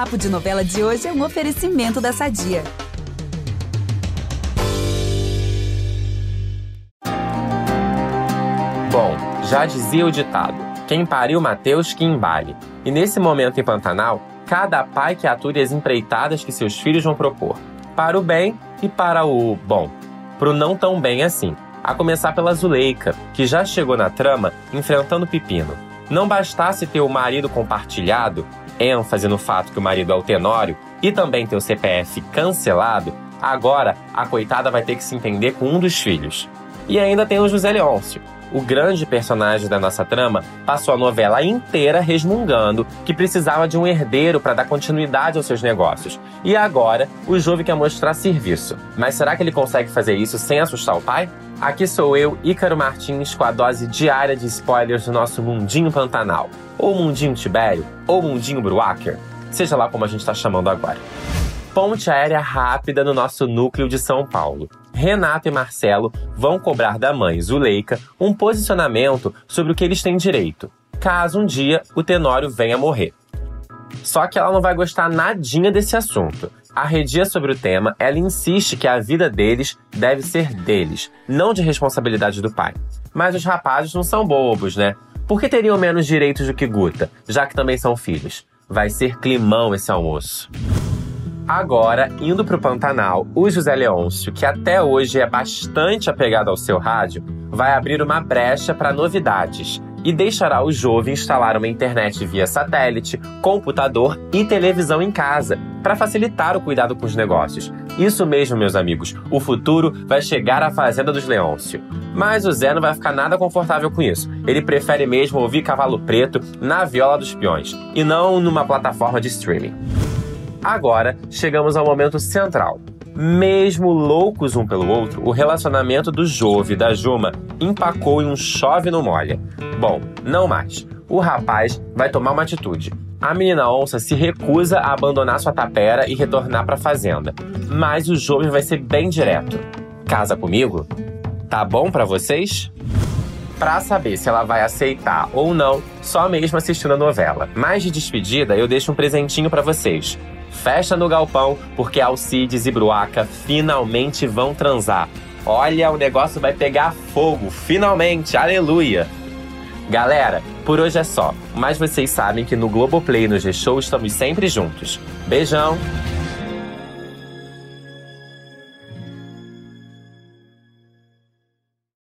Papo de Novela de hoje é um oferecimento da Sadia. Bom, já dizia o ditado: quem pariu Mateus que embale. E nesse momento em Pantanal, cada pai que ature as empreitadas que seus filhos vão propor, para o bem e para o bom, pro não tão bem assim. A começar pela Zuleika, que já chegou na trama enfrentando Pepino. Não bastasse ter o marido compartilhado, ênfase no fato que o marido é o Tenório, e também ter o CPF cancelado, agora a coitada vai ter que se entender com um dos filhos. E ainda tem o José Leôncio, o grande personagem da nossa trama, passou a novela inteira resmungando que precisava de um herdeiro para dar continuidade aos seus negócios. E agora, o jovem quer mostrar serviço. Mas será que ele consegue fazer isso sem assustar o pai? Aqui sou eu, Ícaro Martins, com a dose diária de spoilers do nosso Mundinho Pantanal. Ou Mundinho Tibério, ou Mundinho Bruaker, seja lá como a gente está chamando agora. Ponte aérea rápida no nosso núcleo de São Paulo. Renato e Marcelo vão cobrar da mãe Zuleika um posicionamento sobre o que eles têm direito, caso um dia o Tenório venha morrer. Só que ela não vai gostar nadinha desse assunto. Arredia sobre o tema, ela insiste que a vida deles deve ser deles, não de responsabilidade do pai. Mas os rapazes não são bobos, né? Por que teriam menos direitos do que Guta, já que também são filhos? Vai ser climão esse almoço. Agora, indo para o Pantanal, o José Leôncio, que até hoje é bastante apegado ao seu rádio, vai abrir uma brecha para novidades e deixará o jovem instalar uma internet via satélite, computador e televisão em casa, para facilitar o cuidado com os negócios. Isso mesmo, meus amigos, o futuro vai chegar à Fazenda dos Leôncio. Mas o Zé não vai ficar nada confortável com isso. Ele prefere mesmo ouvir Cavalo Preto na viola dos peões e não numa plataforma de streaming. Agora, chegamos ao momento central. Mesmo loucos um pelo outro, o relacionamento do Jove e da Juma empacou em um chove no molha. Bom, não mais. O rapaz vai tomar uma atitude. A menina onça se recusa a abandonar sua tapera e retornar para a fazenda. Mas o Jove vai ser bem direto. Casa comigo? Tá bom para vocês? Para saber se ela vai aceitar ou não, só mesmo assistindo a novela. Mas de despedida, eu deixo um presentinho para vocês festa no galpão, porque Alcides e Bruaca finalmente vão transar. Olha, o negócio vai pegar fogo, finalmente, aleluia! Galera, por hoje é só, mas vocês sabem que no Globoplay e no G-Show estamos sempre juntos. Beijão!